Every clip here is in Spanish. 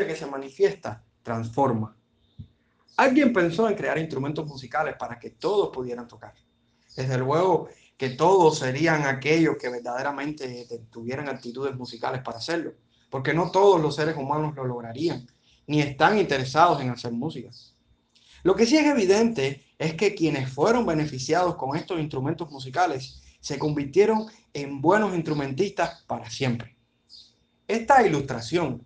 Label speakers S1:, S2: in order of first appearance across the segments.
S1: que se manifiesta transforma. Alguien pensó en crear instrumentos musicales para que todos pudieran tocar. Desde luego que todos serían aquellos que verdaderamente tuvieran actitudes musicales para hacerlo, porque no todos los seres humanos lo lograrían, ni están interesados en hacer música. Lo que sí es evidente es que quienes fueron beneficiados con estos instrumentos musicales se convirtieron en buenos instrumentistas para siempre. Esta ilustración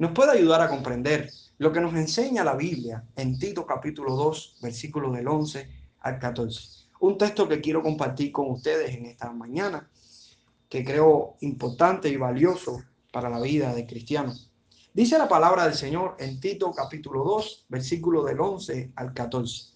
S1: nos puede ayudar a comprender lo que nos enseña la Biblia en Tito capítulo 2, versículos del 11 al 14. Un texto que quiero compartir con ustedes en esta mañana, que creo importante y valioso para la vida de cristiano. Dice la palabra del Señor en Tito capítulo 2, versículo del 11 al 14.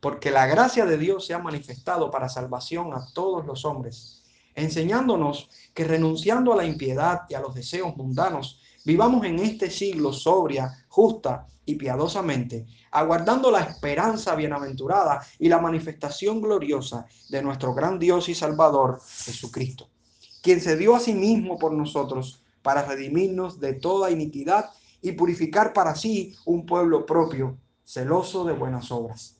S1: Porque la gracia de Dios se ha manifestado para salvación a todos los hombres, enseñándonos que renunciando a la impiedad y a los deseos mundanos, Vivamos en este siglo sobria, justa y piadosamente, aguardando la esperanza bienaventurada y la manifestación gloriosa de nuestro gran Dios y Salvador, Jesucristo, quien se dio a sí mismo por nosotros para redimirnos de toda iniquidad y purificar para sí un pueblo propio, celoso de buenas obras.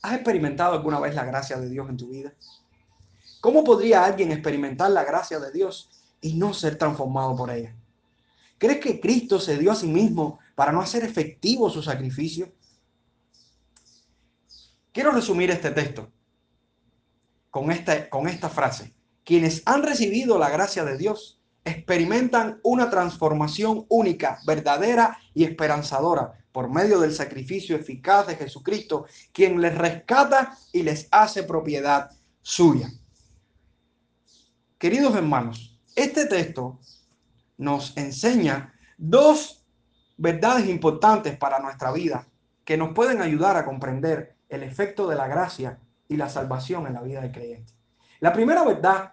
S1: ¿Has experimentado alguna vez la gracia de Dios en tu vida? ¿Cómo podría alguien experimentar la gracia de Dios y no ser transformado por ella? ¿Crees que Cristo se dio a sí mismo para no hacer efectivo su sacrificio? Quiero resumir este texto con esta, con esta frase. Quienes han recibido la gracia de Dios experimentan una transformación única, verdadera y esperanzadora por medio del sacrificio eficaz de Jesucristo, quien les rescata y les hace propiedad suya. Queridos hermanos, este texto nos enseña dos verdades importantes para nuestra vida que nos pueden ayudar a comprender el efecto de la gracia y la salvación en la vida del creyente. La primera verdad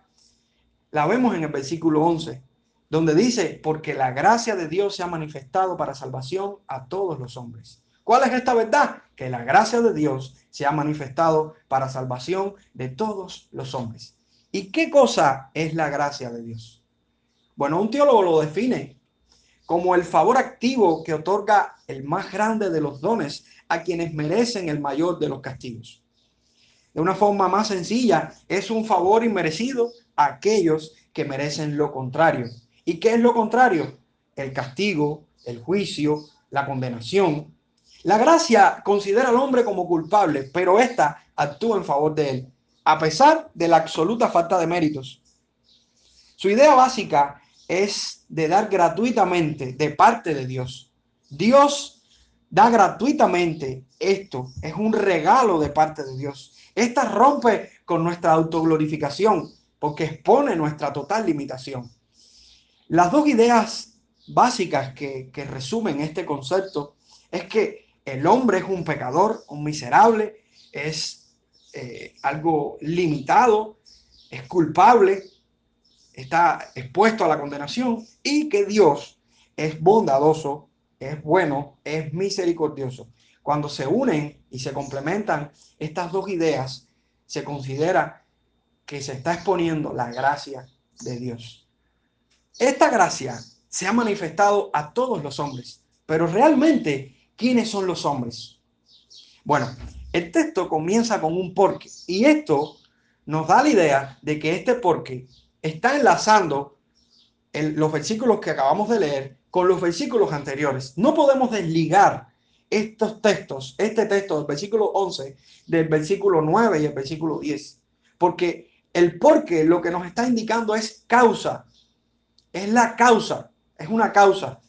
S1: la vemos en el versículo 11, donde dice, porque la gracia de Dios se ha manifestado para salvación a todos los hombres. ¿Cuál es esta verdad? Que la gracia de Dios se ha manifestado para salvación de todos los hombres. ¿Y qué cosa es la gracia de Dios? Bueno, un teólogo lo define como el favor activo que otorga el más grande de los dones a quienes merecen el mayor de los castigos. De una forma más sencilla, es un favor inmerecido a aquellos que merecen lo contrario. ¿Y qué es lo contrario? El castigo, el juicio, la condenación. La gracia considera al hombre como culpable, pero ésta actúa en favor de él, a pesar de la absoluta falta de méritos. Su idea básica es de dar gratuitamente de parte de Dios. Dios da gratuitamente esto, es un regalo de parte de Dios. Esta rompe con nuestra autoglorificación porque expone nuestra total limitación. Las dos ideas básicas que, resumen este concepto es que el hombre es un pecador, un miserable, es eh, algo limitado, es culpable, está expuesto a la condenación y que Dios es bondadoso, es bueno, es misericordioso. Cuando se unen y se complementan estas dos ideas, se considera que se está exponiendo la gracia de Dios. Esta gracia se ha manifestado a todos los hombres, pero realmente, ¿quiénes son los hombres? Bueno, el texto comienza con un porque y esto nos da la idea de que este porque está enlazando los versículos que acabamos de leer con los versículos anteriores. No podemos desligar estos textos, este texto del versículo 11, del versículo 9 y el versículo 10, porque el porque lo que nos está indicando es causa, es la causa, es una causa.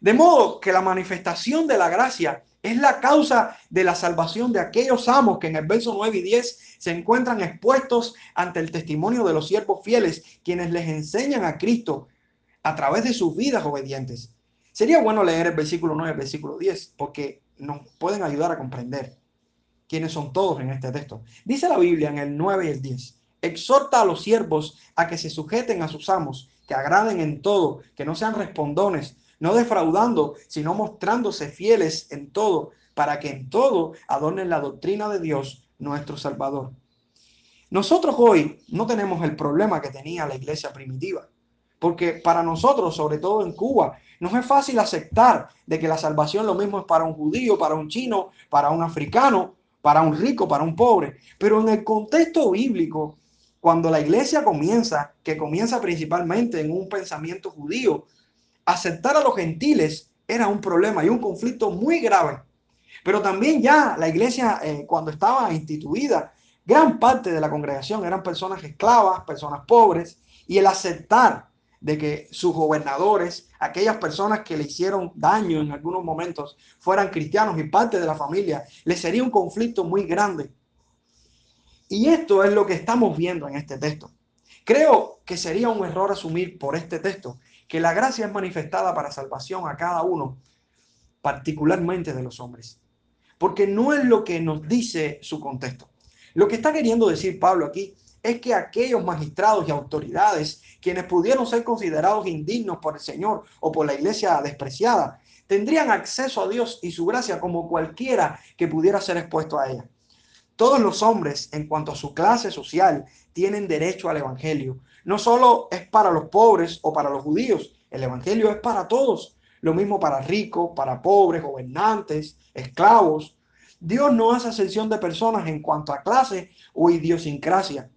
S1: De modo que la manifestación de la gracia es la causa de la salvación de aquellos amos que en el verso 9 y 10 se encuentran expuestos ante el testimonio de los siervos fieles, quienes les enseñan a Cristo a través de sus vidas obedientes. Sería bueno leer el versículo 9 y el versículo 10, porque nos pueden ayudar a comprender quiénes son todos en este texto. Dice la Biblia en el 9 y el 10, exhorta a los siervos a que se sujeten a sus amos, que agraden en todo, que no sean respondones, no defraudando, sino mostrándose fieles en todo, para que en todo adornen la doctrina de Dios, nuestro Salvador. Nosotros hoy no tenemos el problema que tenía la iglesia primitiva. porque para nosotros, sobre todo en Cuba, no es fácil aceptar de que la salvación lo mismo es para un judío, para un chino, para un africano, para un rico, para un pobre. Pero en el contexto bíblico, cuando la iglesia comienza, que comienza principalmente en un pensamiento judío, aceptar a los gentiles era un problema y un conflicto muy grave. Pero también ya la iglesia, eh, cuando estaba instituida, gran parte de la congregación eran personas esclavas, personas pobres, y el aceptar de que sus gobernadores, aquellas personas que le hicieron daño en algunos momentos, fueran cristianos y parte de la familia, le sería un conflicto muy grande. Y esto es lo que estamos viendo en este texto. Creo que sería un error asumir por este texto que la gracia es manifestada para salvación a cada uno, particularmente de los hombres. Porque no es lo que nos dice su contexto. Lo que está queriendo decir Pablo aquí es que aquellos magistrados y autoridades, quienes pudieron ser considerados indignos por el Señor o por la iglesia despreciada, tendrían acceso a Dios y su gracia como cualquiera que pudiera ser expuesto a ella. Todos los hombres, en cuanto a su clase social, tienen derecho al Evangelio. No solo es para los pobres o para los judíos, el Evangelio es para todos. Lo mismo para ricos, para pobres, gobernantes, esclavos. Dios no hace ascensión de personas en cuanto a clase o idiosincrasia.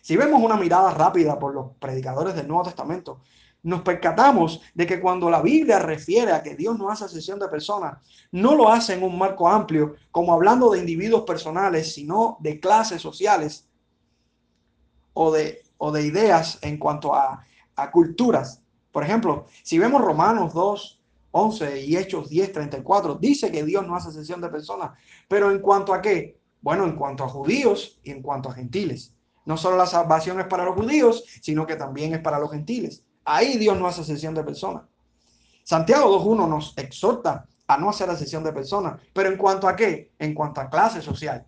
S1: Si vemos una mirada rápida por los predicadores del Nuevo Testamento, nos percatamos de que cuando la Biblia refiere a que Dios no hace sesión de personas, no lo hace en un marco amplio, como hablando de individuos personales, sino de clases sociales o de, ideas en cuanto a, a culturas. Por ejemplo, si vemos Romanos 2, 11 y Hechos 10, 34, dice que Dios no hace sesión de personas, pero en cuanto a qué? Bueno, en cuanto a judíos y en cuanto a gentiles. No solo la salvación es para los judíos, sino que también es para los gentiles. Ahí Dios no hace sesión de personas. Santiago 2.1 nos exhorta a no hacer la sesión de personas. Pero en cuanto a qué? En cuanto a clase social.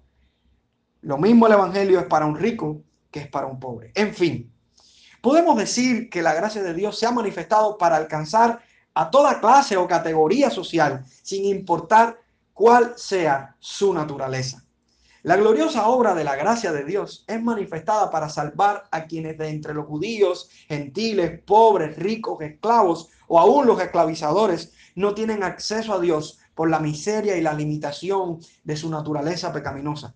S1: Lo mismo el Evangelio es para un rico que es para un pobre. En fin, podemos decir que la gracia de Dios se ha manifestado para alcanzar a toda clase o categoría social, sin importar cuál sea su naturaleza. La gloriosa obra de la gracia de Dios es manifestada para salvar a quienes de entre los judíos, gentiles, pobres, ricos, esclavos o aún los esclavizadores no tienen acceso a Dios por la miseria y la limitación de su naturaleza pecaminosa.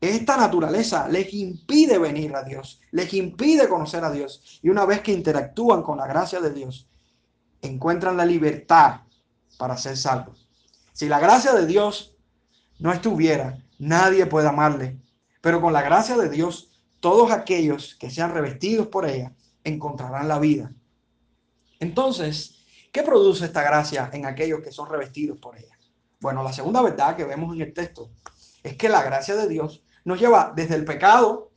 S1: Esta naturaleza les impide venir a Dios, les impide conocer a Dios. Y una vez que interactúan con la gracia de Dios, encuentran la libertad para ser salvos. Si la gracia de Dios no estuviera, nadie puede amarle. Pero con la gracia de Dios, todos aquellos que sean revestidos por ella encontrarán la vida. Entonces, ¿qué produce esta gracia en aquellos que son revestidos por ella? Bueno, la segunda verdad que vemos en el texto es que la gracia de Dios nos lleva desde el pecado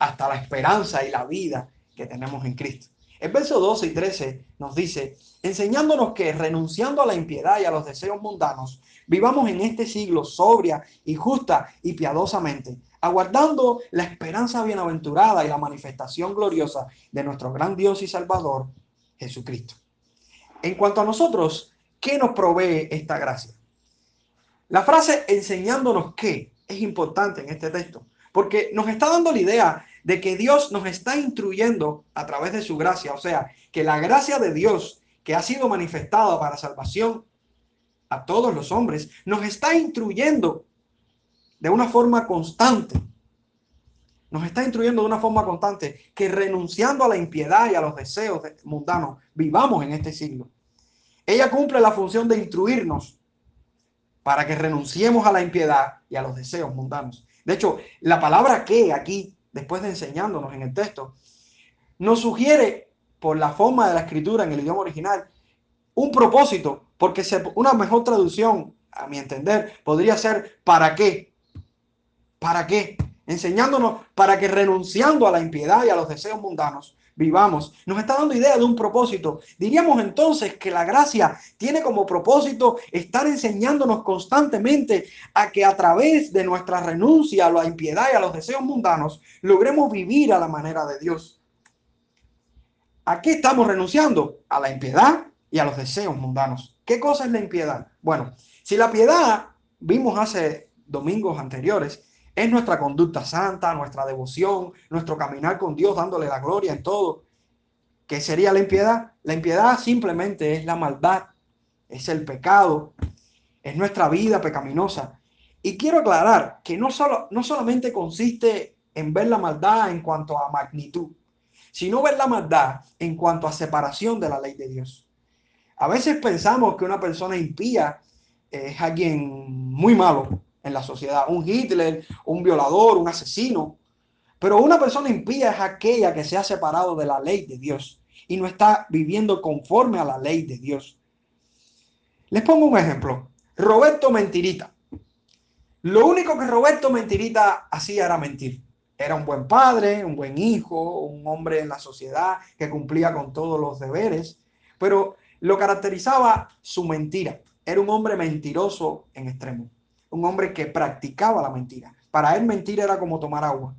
S1: hasta la esperanza y la vida que tenemos en Cristo. El verso 12 y 13 nos dice, enseñándonos que renunciando a la impiedad y a los deseos mundanos, vivamos en este siglo sobria y justa y piadosamente, aguardando la esperanza bienaventurada y la manifestación gloriosa de nuestro gran Dios y Salvador, Jesucristo. En cuanto a nosotros, ¿qué nos provee esta gracia? La frase enseñándonos qué es importante en este texto, porque nos está dando la idea de que Dios nos está instruyendo a través de su gracia, o sea, que la gracia de Dios que ha sido manifestada para salvación a todos los hombres, nos está instruyendo de una forma constante. Nos está instruyendo de una forma constante que renunciando a la impiedad y a los deseos mundanos, vivamos en este siglo. Ella cumple la función de instruirnos para que renunciemos a la impiedad y a los deseos mundanos. De hecho, la palabra que aquí, después de enseñándonos en el texto, nos sugiere por la forma de la escritura en el idioma original un propósito, porque una mejor traducción, a mi entender, podría ser ¿para qué? ¿Para qué? Enseñándonos para que renunciando a la impiedad y a los deseos mundanos, vivamos. Nos está dando idea de un propósito. Diríamos entonces que la gracia tiene como propósito estar enseñándonos constantemente a que a través de nuestra renuncia a la impiedad y a los deseos mundanos, logremos vivir a la manera de Dios. ¿A qué estamos renunciando? A la impiedad y a los deseos mundanos. ¿Qué cosa es la impiedad? Bueno, si la piedad, vimos hace domingos anteriores, es nuestra conducta santa, nuestra devoción, nuestro caminar con Dios, dándole la gloria en todo. ¿Qué sería la impiedad? La impiedad simplemente es la maldad, es el pecado, es nuestra vida pecaminosa. Y quiero aclarar que no, solo, no solamente consiste en ver la maldad en cuanto a magnitud, sino ver la maldad en cuanto a separación de la ley de Dios. A veces pensamos que una persona impía es alguien muy malo en la sociedad, un Hitler, un violador, un asesino. Pero una persona impía es aquella que se ha separado de la ley de Dios y no está viviendo conforme a la ley de Dios. Les pongo un ejemplo. Roberto Mentirita. Lo único que Roberto Mentirita hacía era mentir. Era un buen padre, un buen hijo, un hombre en la sociedad que cumplía con todos los deberes, pero lo caracterizaba su mentira. Era un hombre mentiroso en extremo, un hombre que practicaba la mentira. Para él mentir era como tomar agua.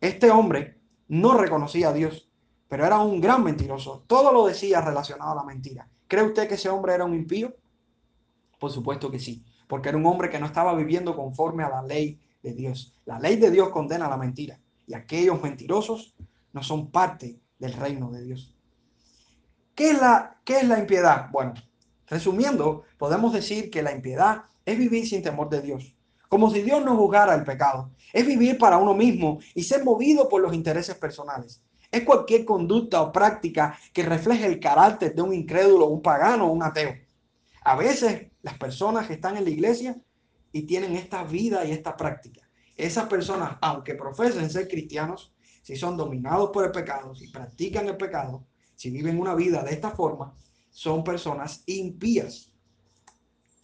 S1: Este hombre no reconocía a Dios, pero era un gran mentiroso. Todo lo decía relacionado a la mentira. ¿Cree usted que ese hombre era un impío? Por supuesto que sí, porque era un hombre que no estaba viviendo conforme a la ley de Dios. La ley de Dios condena la mentira y aquellos mentirosos no son parte del reino de Dios. ¿Qué es la, qué es la impiedad? Bueno, Resumiendo, podemos decir que la impiedad es vivir sin temor de Dios, como si Dios no juzgara el pecado. Es vivir para uno mismo y ser movido por los intereses personales. Es cualquier conducta o práctica que refleje el carácter de un incrédulo, un pagano o un ateo. A veces las personas que están en la iglesia y tienen esta vida y esta práctica, esas personas, aunque profesen ser cristianos, si son dominados por el pecado, si practican el pecado, si viven una vida de esta forma, son personas impías,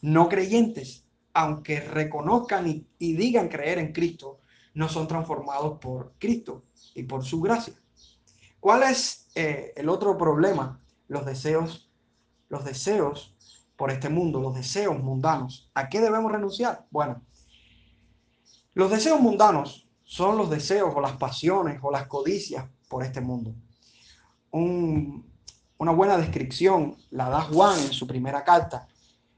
S1: no creyentes, aunque reconozcan y, digan creer en Cristo, no son transformados por Cristo y por su gracia. ¿Cuál es eh, el otro problema? Los deseos, los deseos por este mundo, los deseos mundanos. ¿A qué debemos renunciar? Bueno, los deseos mundanos son los deseos o las pasiones o las codicias por este mundo. Un, una buena descripción la da Juan en su primera carta,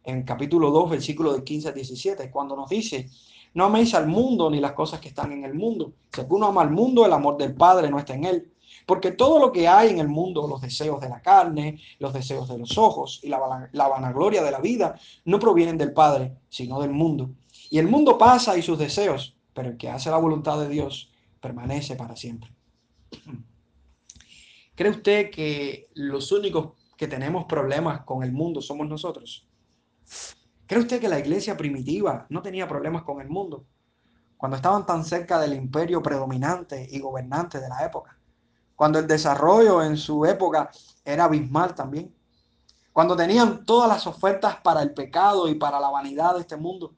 S1: en capítulo 2, versículo de 15 a 17, cuando nos dice, no améis al mundo ni las cosas que están en el mundo. Si alguno ama al mundo, el amor del Padre no está en él. Porque todo lo que hay en el mundo, los deseos de la carne, los deseos de los ojos y la, la vanagloria de la vida, no provienen del Padre, sino del mundo. Y el mundo pasa y sus deseos, pero el que hace la voluntad de Dios permanece para siempre. ¿Cree usted que los únicos que tenemos problemas con el mundo somos nosotros? ¿Cree usted que la iglesia primitiva no tenía problemas con el mundo? Cuando estaban tan cerca del imperio predominante y gobernante de la época. Cuando el desarrollo en su época era abismal también. Cuando tenían todas las ofertas para el pecado y para la vanidad de este mundo.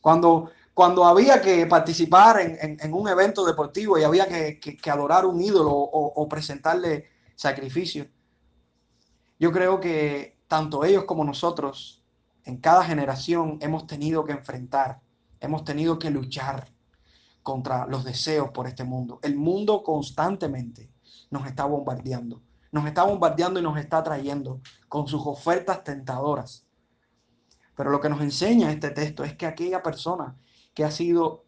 S1: Cuando cuando había que participar en, un evento deportivo y había que, adorar un ídolo o, presentarle sacrificio. Yo creo que tanto ellos como nosotros en cada generación hemos tenido que enfrentar, hemos tenido que luchar contra los deseos por este mundo. El mundo constantemente nos está bombardeando, nos está bombardeando y nos está trayendo con sus ofertas tentadoras. Pero lo que nos enseña este texto es que aquella persona que ha sido,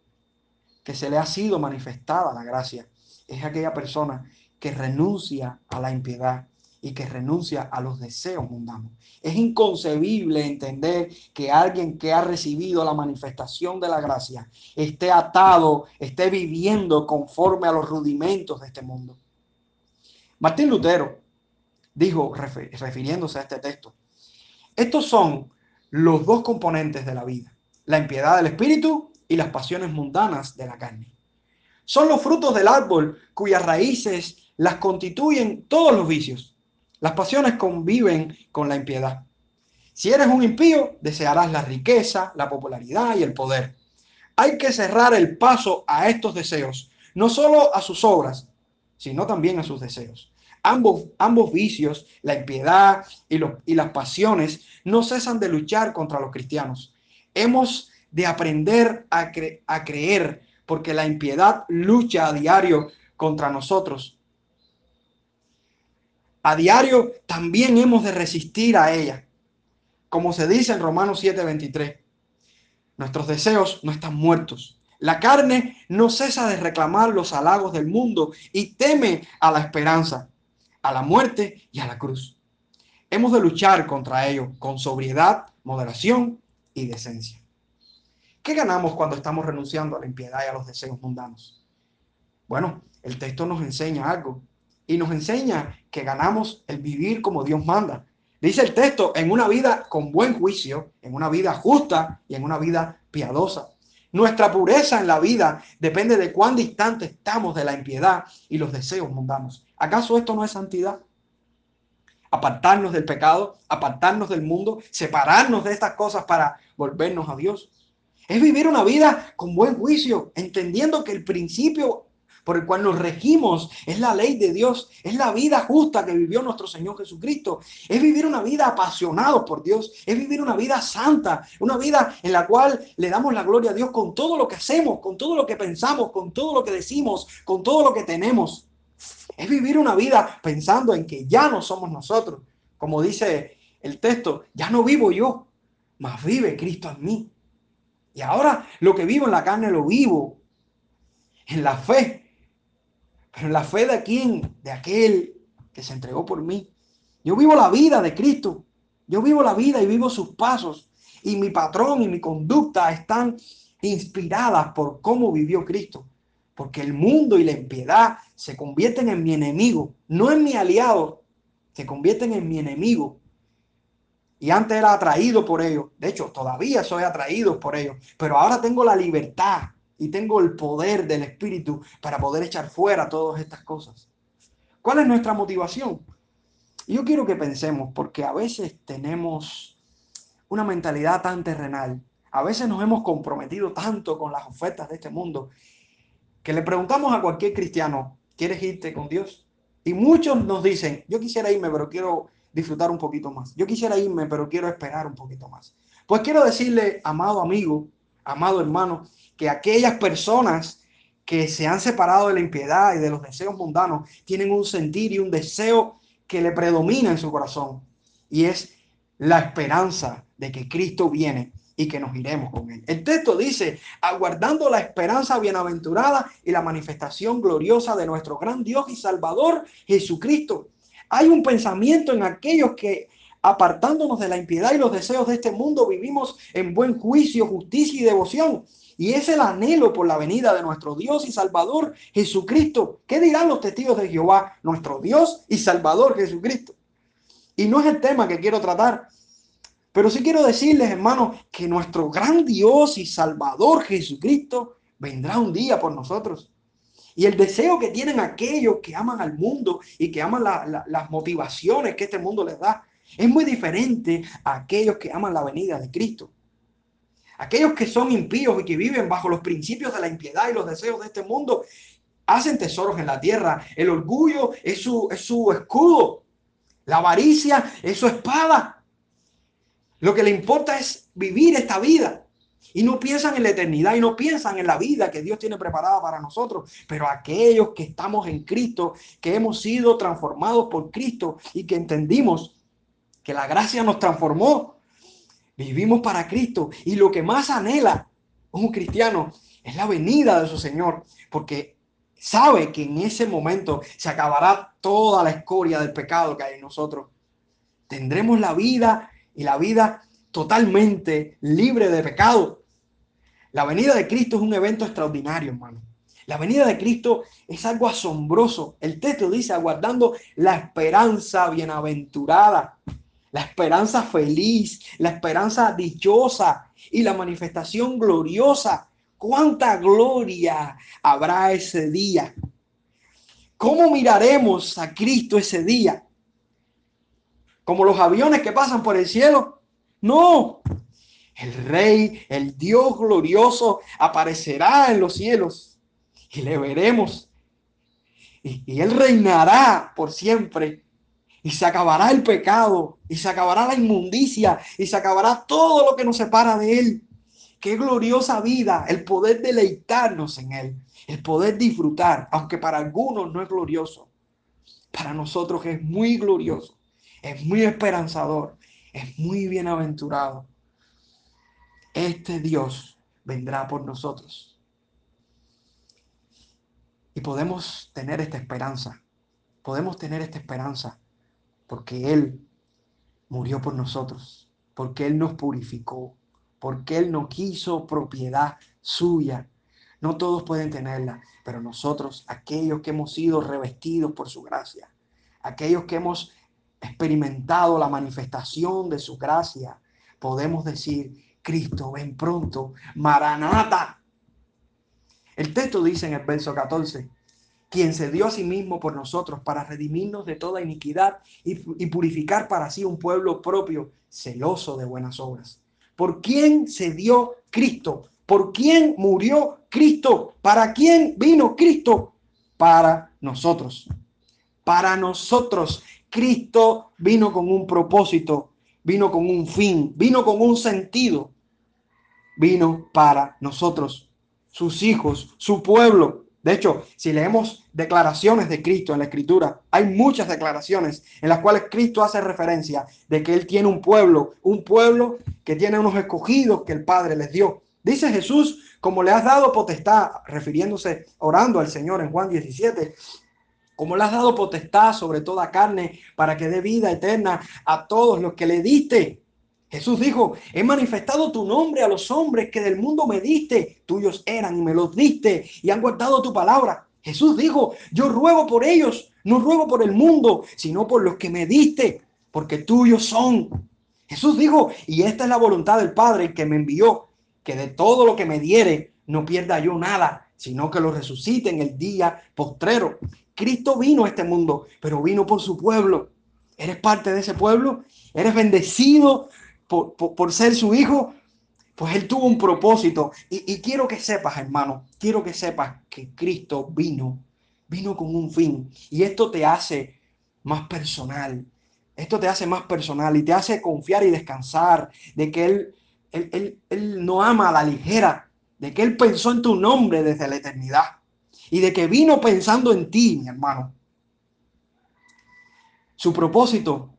S1: que se le ha sido manifestada la gracia, es aquella persona que renuncia a la impiedad y que renuncia a los deseos mundanos. Es inconcebible entender que alguien que ha recibido la manifestación de la gracia esté atado, esté viviendo conforme a los rudimentos de este mundo. Martín Lutero dijo, refiriéndose a este texto, estos son los dos componentes de la vida, la impiedad del espíritu y las pasiones mundanas de la carne. Son los frutos del árbol cuyas raíces las constituyen todos los vicios. Las pasiones conviven con la impiedad. Si eres un impío, desearás la riqueza, la popularidad y el poder. Hay que cerrar el paso a estos deseos, no solo a sus obras, sino también a sus deseos. Ambos, ambos vicios, la impiedad y, las pasiones, no cesan de luchar contra los cristianos. Hemos de aprender a creer, porque la impiedad lucha a diario contra nosotros. A diario también hemos de resistir a ella. Como se dice en Romanos 7:23, nuestros deseos no están muertos. La carne no cesa de reclamar los halagos del mundo y teme a la esperanza. a la muerte y a la cruz. Hemos de luchar contra ello con sobriedad, moderación y decencia. ¿Qué ganamos cuando estamos renunciando a la impiedad y a los deseos mundanos? Bueno, el texto nos enseña algo y nos enseña que ganamos el vivir como Dios manda. Dice el texto, en una vida con buen juicio, en una vida justa y en una vida piadosa. Nuestra pureza en la vida depende de cuán distante estamos de la impiedad y los deseos mundanos. ¿Acaso esto no es santidad? Apartarnos del pecado, apartarnos del mundo, separarnos de estas cosas para volvernos a Dios. Es vivir una vida con buen juicio, entendiendo que el principio por el cual nos regimos es la ley de Dios, es la vida justa que vivió nuestro Señor Jesucristo, es vivir una vida apasionado por Dios, es vivir una vida santa, una vida en la cual le damos la gloria a Dios con todo lo que hacemos, con todo lo que pensamos, con todo lo que decimos, con todo lo que tenemos. Es vivir una vida pensando en que ya no somos nosotros. Como dice el texto, ya no vivo yo, mas vive Cristo en mí. Y ahora lo que vivo en la carne lo vivo en la fe. Pero la fe de quién? De aquel que se entregó por mí. Yo vivo la vida de Cristo. Yo vivo la vida y vivo sus pasos. Y mi patrón y mi conducta están inspiradas por cómo vivió Cristo. Porque el mundo y la impiedad se convierten en mi enemigo, no en mi aliado, se convierten en mi enemigo. Y antes era atraído por ellos. De hecho, todavía soy atraído por ellos. Pero ahora tengo la libertad y tengo el poder del Espíritu para poder echar fuera todas estas cosas. ¿Cuál es nuestra motivación? Yo quiero que pensemos, porque a veces tenemos una mentalidad tan terrenal, a veces nos hemos comprometido tanto con las ofertas de este mundo, que le preguntamos a cualquier cristiano, ¿quieres irte con Dios? Y muchos nos dicen, yo quisiera irme, pero quiero disfrutar un poquito más. Yo quisiera irme, pero quiero esperar un poquito más. Pues quiero decirle, amado amigo, amado hermano, que aquellas personas que se han separado de la impiedad y de los deseos mundanos tienen un sentir y un deseo que le predomina en su corazón. Y es la esperanza de que Cristo viene y que nos iremos con él. El texto dice, aguardando la esperanza bienaventurada y la manifestación gloriosa de nuestro gran Dios y Salvador Jesucristo, hay un pensamiento en aquellos que apartándonos de la impiedad y los deseos de este mundo, vivimos en buen juicio, justicia y devoción. Y es el anhelo por la venida de nuestro Dios y Salvador Jesucristo. ¿Qué dirán los testigos de Jehová? Nuestro Dios y Salvador Jesucristo. Y no es el tema que quiero tratar, pero sí quiero decirles, hermanos, que nuestro gran Dios y Salvador Jesucristo vendrá un día por nosotros. Y el deseo que tienen aquellos que aman al mundo y que aman las motivaciones que este mundo les da es muy diferente a aquellos que aman la venida de Cristo. Aquellos que son impíos y que viven bajo los principios de la impiedad y los deseos de este mundo hacen tesoros en la tierra. El orgullo es su, es su escudo. La avaricia es su espada. Lo que le importa es vivir esta vida y no piensan en la eternidad y no piensan en la vida que Dios tiene preparada para nosotros. Pero aquellos que estamos en Cristo, que hemos sido transformados por Cristo y que entendimos que la gracia nos transformó, vivimos para Cristo y lo que más anhela un cristiano es la venida de su Señor, porque sabe que en ese momento se acabará toda la escoria del pecado que hay en nosotros. Tendremos la vida y la vida totalmente libre de pecado. La venida de Cristo es un evento extraordinario, hermano. La venida de Cristo es algo asombroso. El texto dice, aguardando la esperanza bienaventurada, la esperanza feliz, la esperanza dichosa y la manifestación gloriosa. ¿Cuánta gloria habrá ese día? ¿Cómo miraremos a Cristo ese día? ¿Como los aviones que pasan por el cielo? No, el Rey, el Dios glorioso, aparecerá en los cielos y le veremos. Y, Él reinará por siempre. Y se acabará el pecado, y se acabará la inmundicia, y se acabará todo lo que nos separa de Él. Qué gloriosa vida, el poder deleitarnos en Él, el poder disfrutar, aunque para algunos no es glorioso. Para nosotros es muy glorioso, es muy esperanzador, es muy bienaventurado este Dios vendrá por nosotros. Y podemos tener esta esperanza podemos tener esta esperanza porque Él murió por nosotros, porque Él nos purificó, porque Él no quiso propiedad suya. No todos pueden tenerla, pero nosotros, aquellos que hemos sido revestidos por su gracia, aquellos que hemos experimentado la manifestación de su gracia, podemos decir, Cristo, ven pronto, Maranata. El texto dice en el verso 14, quien se dio a sí mismo por nosotros para redimirnos de toda iniquidad y, purificar para sí un pueblo propio, celoso de buenas obras. ¿Por quién se dio Cristo? ¿Por quién murió Cristo? ¿Para quién vino Cristo? Para nosotros. Para nosotros. Cristo vino con un propósito, vino con un fin, vino con un sentido. Vino para nosotros, sus hijos, su pueblo, de hecho, si leemos declaraciones de Cristo en la Escritura, hay muchas declaraciones en las cuales Cristo hace referencia de que Él tiene un pueblo, un pueblo que tiene unos escogidos que el Padre les dio. Dice Jesús, como le has dado potestad, refiriéndose, orando al Señor en Juan 17, como le has dado potestad sobre toda carne para que dé vida eterna a todos los que le diste. Jesús dijo, he manifestado tu nombre a los hombres que del mundo me diste, tuyos eran y me los diste y han guardado tu palabra. Jesús dijo, yo ruego por ellos, no ruego por el mundo, sino por los que me diste, porque tuyos son. Jesús dijo, y esta es la voluntad del Padre que me envió, que de todo lo que me diere no pierda yo nada, sino que lo resucite en el día postrero. Cristo vino a este mundo, pero vino por su pueblo. ¿Eres parte de ese pueblo? ¿Eres bendecido por, ser su hijo, pues él tuvo un propósito. Y, quiero que sepas, hermano, quiero que sepas que Cristo vino, vino con un fin. Y esto te hace más personal. Esto te hace más personal y te hace confiar y descansar de que él, él, él no ama a la ligera, de que Él pensó en tu nombre desde la eternidad y de que vino pensando en ti, mi hermano. Su propósito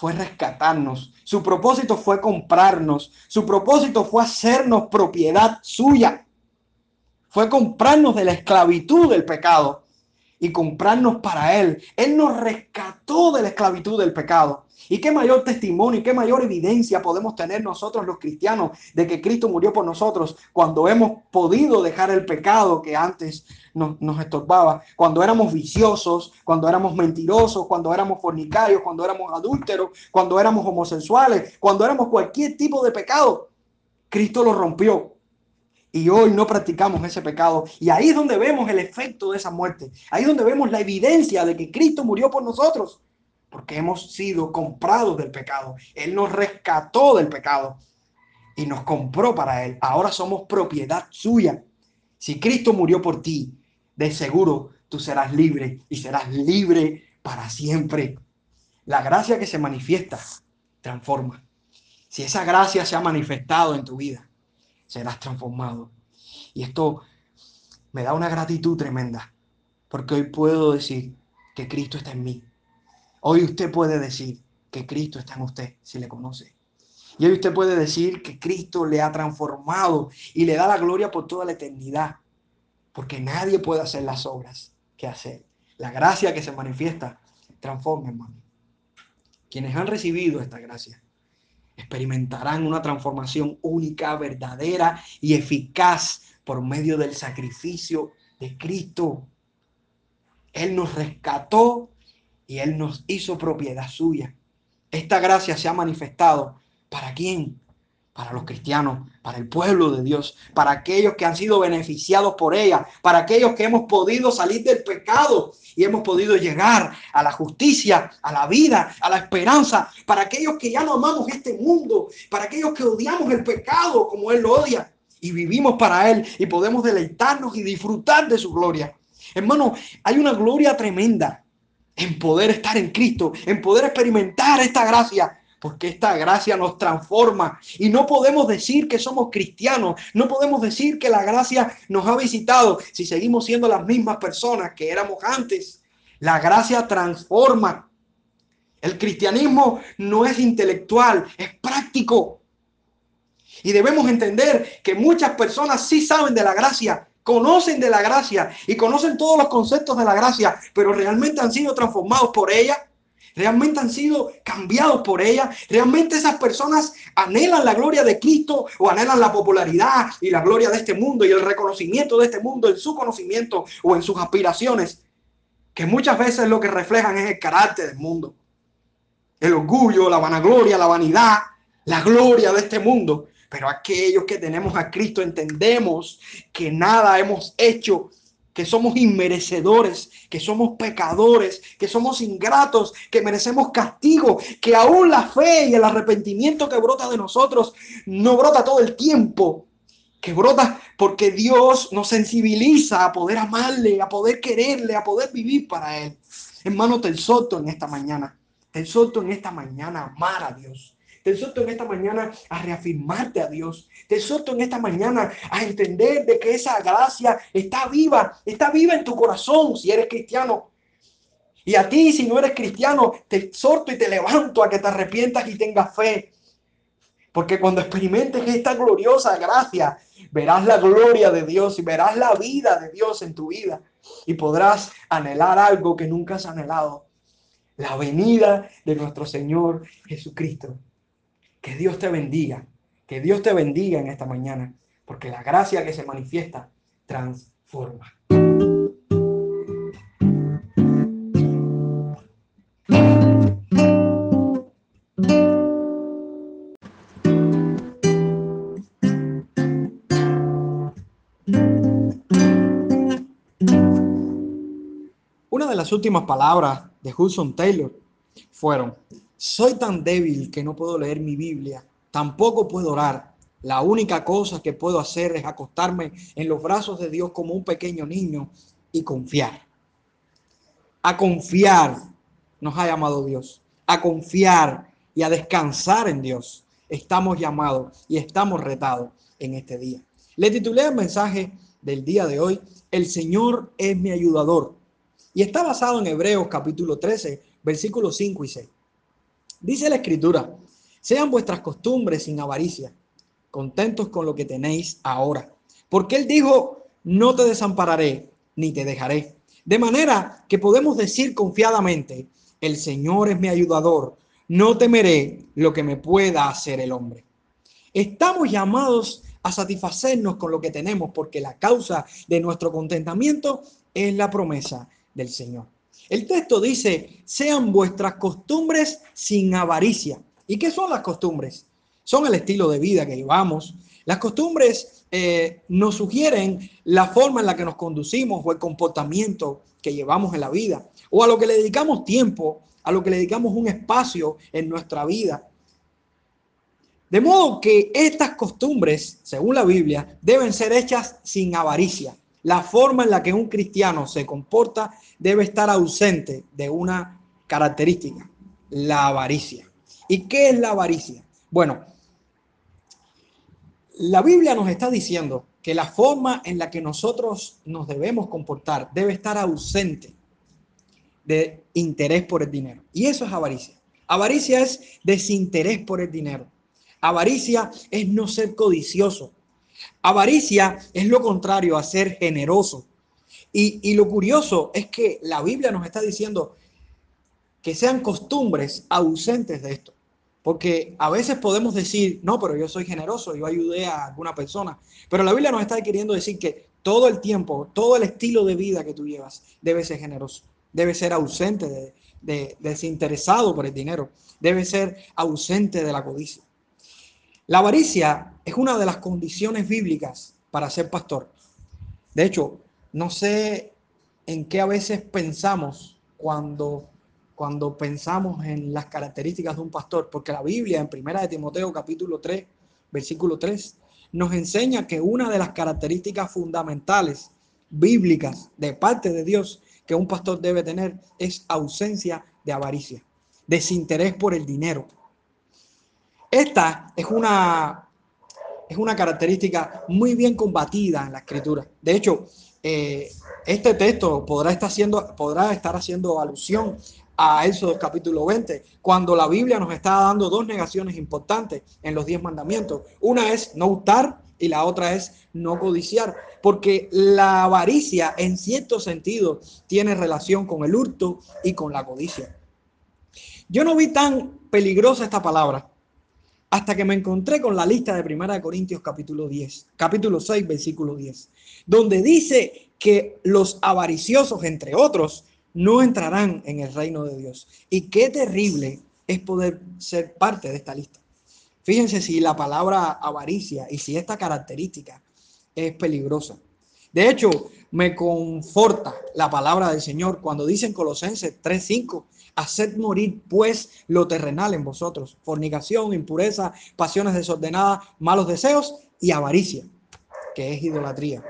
S1: fue rescatarnos. Su propósito fue comprarnos. Su propósito fue hacernos propiedad suya. Fue comprarnos de la esclavitud del pecado y comprarnos para Él. Él nos rescató de la esclavitud del pecado. ¿Y qué mayor testimonio y qué mayor evidencia podemos tener nosotros los cristianos de que Cristo murió por nosotros cuando hemos podido dejar el pecado que antes nos, nos estorbaba? Cuando éramos viciosos, cuando éramos mentirosos, cuando éramos fornicarios, cuando éramos adúlteros, cuando éramos homosexuales, cuando éramos cualquier tipo de pecado. Cristo lo rompió y hoy no practicamos ese pecado. Y ahí es donde vemos el efecto de esa muerte. Ahí es donde vemos la evidencia de que Cristo murió por nosotros porque hemos sido comprados del pecado. Él nos rescató del pecado y nos compró para Él. Ahora somos propiedad suya. Si Cristo murió por ti, de seguro tú serás libre y serás libre para siempre. La gracia que se manifiesta transforma. Si esa gracia se ha manifestado en tu vida, serás transformado. Y esto me da una gratitud tremenda, porque hoy puedo decir que Cristo está en mí Hoy usted puede decir que Cristo está en usted si le conoce. Y hoy usted puede decir que Cristo le ha transformado y le da la gloria por toda la eternidad. Porque nadie puede hacer las obras que hace. La gracia que se manifiesta transforma, hermano. Quienes han recibido esta gracia experimentarán una transformación única, verdadera y eficaz por medio del sacrificio de Cristo. Él nos rescató y Él nos hizo propiedad suya. Esta gracia se ha manifestado. ¿Para quién? Para los cristianos, para el pueblo de Dios, para aquellos que han sido beneficiados por ella, para aquellos que hemos podido salir del pecado y hemos podido llegar a la justicia, a la vida, a la esperanza, para aquellos que ya no amamos este mundo, para aquellos que odiamos el pecado como Él lo odia y vivimos para Él y podemos deleitarnos y disfrutar de su gloria. Hermano, hay una gloria tremenda en poder estar en Cristo, en poder experimentar esta gracia, porque esta gracia nos transforma y no podemos decir que somos cristianos, no podemos decir que la gracia nos ha visitado si seguimos siendo las mismas personas que éramos antes. La gracia transforma. El cristianismo no es intelectual, es práctico. Y debemos entender que muchas personas sí saben de la gracia, conocen de la gracia y conocen todos los conceptos de la gracia, pero realmente han sido transformados por ella. Realmente han sido cambiados por ella. Realmente esas personas anhelan la gloria de Cristo o anhelan la popularidad y la gloria de este mundo y el reconocimiento de este mundo en su conocimiento o en sus aspiraciones, que muchas veces lo que reflejan es el carácter del mundo. El orgullo, la vanagloria, la vanidad, la gloria de este mundo. Pero aquellos que tenemos a Cristo entendemos que nada hemos hecho, que somos inmerecedores, que somos pecadores, que somos ingratos, que merecemos castigo, que aún la fe y el arrepentimiento que brota de nosotros no brota todo el tiempo, que brota porque Dios nos sensibiliza a poder amarle, a poder quererle, a poder vivir para Él. Hermano, te exhorto en esta mañana, te exhorto en esta mañana amar a Dios te exhorto en esta mañana a reafirmarte a Dios. Te exhorto en esta mañana a entender de que esa gracia está viva, está viva en tu corazón si eres cristiano. Y a ti, si no eres cristiano, te exhorto y te levanto a que te arrepientas y tengas fe. Porque cuando experimentes esta gloriosa gracia, verás la gloria de Dios y verás la vida de Dios en tu vida. Y podrás anhelar algo que nunca has anhelado. La venida de nuestro Señor Jesucristo. Que Dios te bendiga, que Dios te bendiga en esta mañana, porque la gracia que se manifiesta transforma. Una de las últimas palabras de Hudson Taylor fueron, soy tan débil que no puedo leer mi Biblia, tampoco puedo orar. La única cosa que puedo hacer es acostarme en los brazos de Dios como un pequeño niño y confiar. A confiar nos ha llamado Dios. A confiar y a descansar en Dios. Estamos llamados y estamos retados en este día. Le titulé el mensaje del día de hoy, El Señor es mi ayudador. Y está basado en Hebreos capítulo 13, versículos 5 y 6. Dice la escritura, sean vuestras costumbres sin avaricia, contentos con lo que tenéis ahora. Porque Él dijo, no te desampararé ni te dejaré. De manera que podemos decir confiadamente, el Señor es mi ayudador, no temeré lo que me pueda hacer el hombre. Estamos llamados a satisfacernos con lo que tenemos porque la causa de nuestro contentamiento es la promesa del Señor. El texto dice, sean vuestras costumbres sin avaricia. ¿Y qué son las costumbres? Son el estilo de vida que llevamos. Las costumbres eh, nos sugieren la forma en la que nos conducimos o el comportamiento que llevamos en la vida, o a lo que le dedicamos tiempo, a lo que le dedicamos un espacio en nuestra vida. De modo que estas costumbres, según la Biblia, deben ser hechas sin avaricia. La forma en la que un cristiano se comporta debe estar ausente de una característica, la avaricia. ¿Y qué es la avaricia? Bueno, la Biblia nos está diciendo que la forma en la que nosotros nos debemos comportar debe estar ausente de interés por el dinero. Y eso es avaricia. Avaricia es desinterés por el dinero. Avaricia es no ser codicioso. Avaricia es lo contrario a ser generoso. Y, lo curioso es que la Biblia nos está diciendo que sean costumbres ausentes de esto. Porque a veces podemos decir, no, pero yo soy generoso, yo ayudé a alguna persona. Pero la Biblia nos está queriendo decir que todo el tiempo, todo el estilo de vida que tú llevas debe ser generoso, debe ser ausente de, de desinteresado por el dinero, debe ser ausente de la codicia. La avaricia es una de las condiciones bíblicas para ser pastor. De hecho, no sé en qué a veces pensamos cuando, cuando pensamos en las características de un pastor, porque la Biblia en Primera de Timoteo capítulo 3, versículo 3, nos enseña que una de las características fundamentales bíblicas de parte de Dios que un pastor debe tener es ausencia de avaricia, desinterés por el dinero. Esta es una, es una característica muy bien combatida en la escritura. De hecho, eh, este texto podrá estar, haciendo, podrá estar haciendo alusión a Éxodo capítulo 20, cuando la Biblia nos está dando dos negaciones importantes en los diez mandamientos. Una es no hurtar y la otra es no codiciar, porque la avaricia en cierto sentido tiene relación con el hurto y con la codicia. Yo no vi tan peligrosa esta palabra hasta que me encontré con la lista de Primera de Corintios capítulo 10, capítulo 6, versículo 10, donde dice que los avariciosos, entre otros, no entrarán en el reino de Dios. Y qué terrible es poder ser parte de esta lista. Fíjense si la palabra avaricia y si esta característica es peligrosa. De hecho, me conforta la palabra del Señor cuando dice en Colosenses 3:5, haced morir pues lo terrenal en vosotros, fornicación, impureza, pasiones desordenadas, malos deseos y avaricia, que es idolatría.